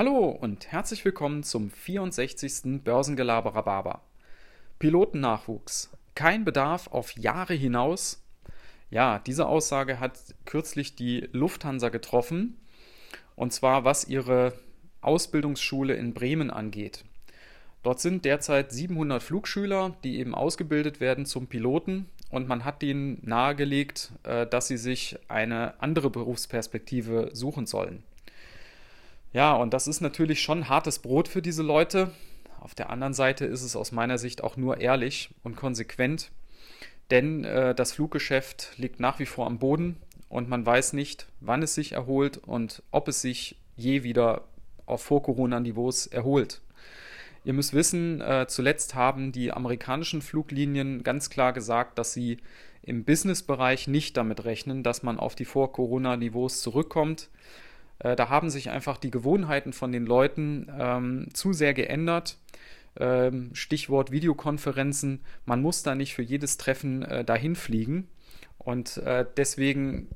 Hallo und herzlich willkommen zum 64. Börsengelaber Rhabarber. Pilotennachwuchs. Kein Bedarf auf Jahre hinaus. Ja, diese Aussage hat kürzlich die Lufthansa getroffen. Und zwar was ihre Ausbildungsschule in Bremen angeht. Dort sind derzeit 700 Flugschüler, die eben ausgebildet werden zum Piloten. Und man hat ihnen nahegelegt, äh, dass sie sich eine andere Berufsperspektive suchen sollen. Ja, und das ist natürlich schon hartes Brot für diese Leute. Auf der anderen Seite ist es aus meiner Sicht auch nur ehrlich und konsequent, denn äh, das Fluggeschäft liegt nach wie vor am Boden und man weiß nicht, wann es sich erholt und ob es sich je wieder auf Vor-Corona-Niveaus erholt. Ihr müsst wissen, äh, zuletzt haben die amerikanischen Fluglinien ganz klar gesagt, dass sie im Business-Bereich nicht damit rechnen, dass man auf die Vor-Corona-Niveaus zurückkommt. Äh, da haben sich einfach die Gewohnheiten von den Leuten ähm, zu sehr geändert. Ähm, Stichwort Videokonferenzen. Man muss da nicht für jedes Treffen äh, dahin fliegen. Und äh, deswegen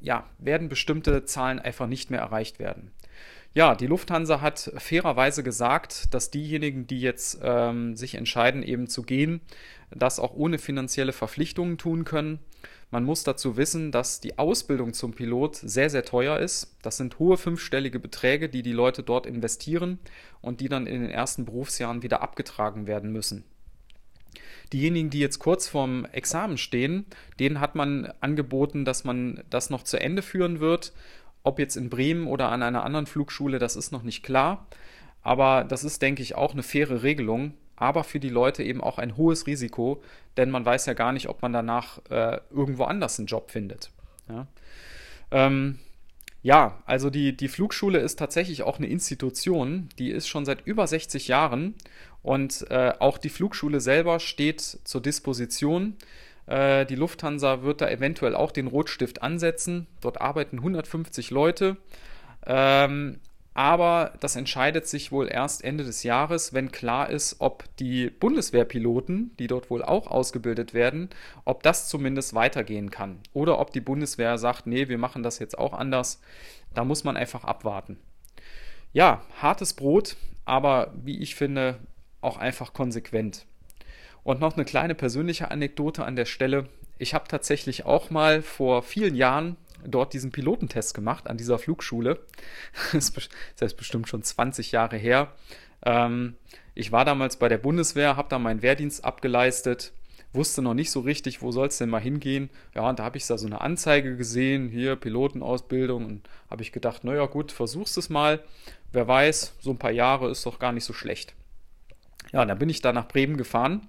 ja, werden bestimmte Zahlen einfach nicht mehr erreicht werden. Ja, die Lufthansa hat fairerweise gesagt, dass diejenigen, die jetzt ähm, sich entscheiden, eben zu gehen, das auch ohne finanzielle Verpflichtungen tun können. Man muss dazu wissen, dass die Ausbildung zum Pilot sehr, sehr teuer ist. Das sind hohe fünfstellige Beträge, die die Leute dort investieren und die dann in den ersten Berufsjahren wieder abgetragen werden müssen. Diejenigen, die jetzt kurz vorm Examen stehen, denen hat man angeboten, dass man das noch zu Ende führen wird ob jetzt in Bremen oder an einer anderen Flugschule, das ist noch nicht klar. Aber das ist, denke ich, auch eine faire Regelung. Aber für die Leute eben auch ein hohes Risiko, denn man weiß ja gar nicht, ob man danach äh, irgendwo anders einen Job findet. Ja, ähm, ja also die, die Flugschule ist tatsächlich auch eine Institution, die ist schon seit über 60 Jahren und äh, auch die Flugschule selber steht zur Disposition. Äh, die Lufthansa wird da eventuell auch den Rotstift ansetzen. Dort arbeiten 150 Leute. Ähm, aber das entscheidet sich wohl erst Ende des Jahres, wenn klar ist, ob die Bundeswehrpiloten, die dort wohl auch ausgebildet werden, ob das zumindest weitergehen kann. Oder ob die Bundeswehr sagt, nee, wir machen das jetzt auch anders. Da muss man einfach abwarten. Ja, hartes Brot, aber wie ich finde, auch einfach konsequent. Und noch eine kleine persönliche Anekdote an der Stelle. Ich habe tatsächlich auch mal vor vielen Jahren dort diesen Pilotentest gemacht an dieser Flugschule. Das ist bestimmt schon 20 Jahre her. Ähm, ich war damals bei der Bundeswehr, habe da meinen Wehrdienst abgeleistet, wusste noch nicht so richtig, wo soll es denn mal hingehen. Ja, und da habe ich da so eine Anzeige gesehen, hier Pilotenausbildung, und habe ich gedacht, naja gut, versuchst es mal. Wer weiß, so ein paar Jahre ist doch gar nicht so schlecht. Ja, dann bin ich da nach Bremen gefahren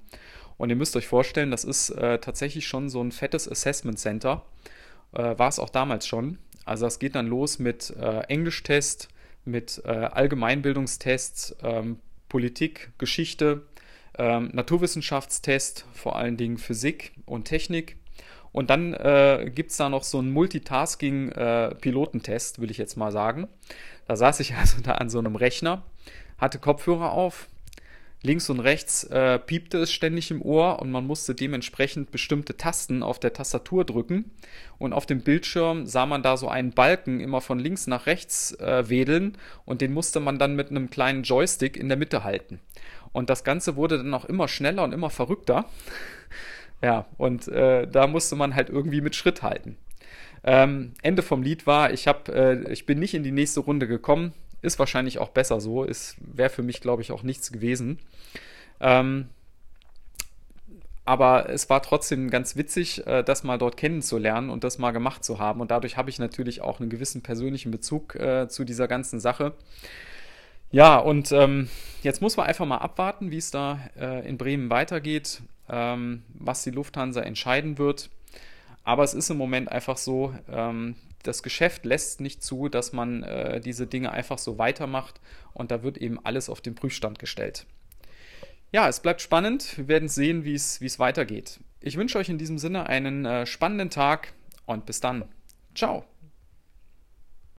und ihr müsst euch vorstellen, das ist äh, tatsächlich schon so ein fettes Assessment Center. Äh, War es auch damals schon. Also das geht dann los mit äh, Englischtest, mit äh, Allgemeinbildungstests, ähm, Politik, Geschichte, ähm, Naturwissenschaftstest, vor allen Dingen Physik und Technik. Und dann äh, gibt es da noch so einen Multitasking-Pilotentest, äh, will ich jetzt mal sagen. Da saß ich also da an so einem Rechner, hatte Kopfhörer auf, links und rechts äh, piepte es ständig im Ohr und man musste dementsprechend bestimmte Tasten auf der Tastatur drücken. Und auf dem Bildschirm sah man da so einen Balken immer von links nach rechts äh, wedeln und den musste man dann mit einem kleinen Joystick in der Mitte halten. Und das Ganze wurde dann auch immer schneller und immer verrückter. ja, und äh, da musste man halt irgendwie mit Schritt halten. Ähm, Ende vom Lied war, ich, hab, äh, ich bin nicht in die nächste Runde gekommen. Ist wahrscheinlich auch besser so. Wäre für mich, glaube ich, auch nichts gewesen. Ähm, aber es war trotzdem ganz witzig, äh, das mal dort kennenzulernen und das mal gemacht zu haben. Und dadurch habe ich natürlich auch einen gewissen persönlichen Bezug äh, zu dieser ganzen Sache. Ja, und ähm, jetzt muss man einfach mal abwarten, wie es da äh, in Bremen weitergeht, ähm, was die Lufthansa entscheiden wird. Aber es ist im Moment einfach so, ähm, das Geschäft lässt nicht zu, dass man äh, diese Dinge einfach so weitermacht und da wird eben alles auf den Prüfstand gestellt. Ja, es bleibt spannend. Wir werden sehen, wie es weitergeht. Ich wünsche euch in diesem Sinne einen äh, spannenden Tag und bis dann. Ciao.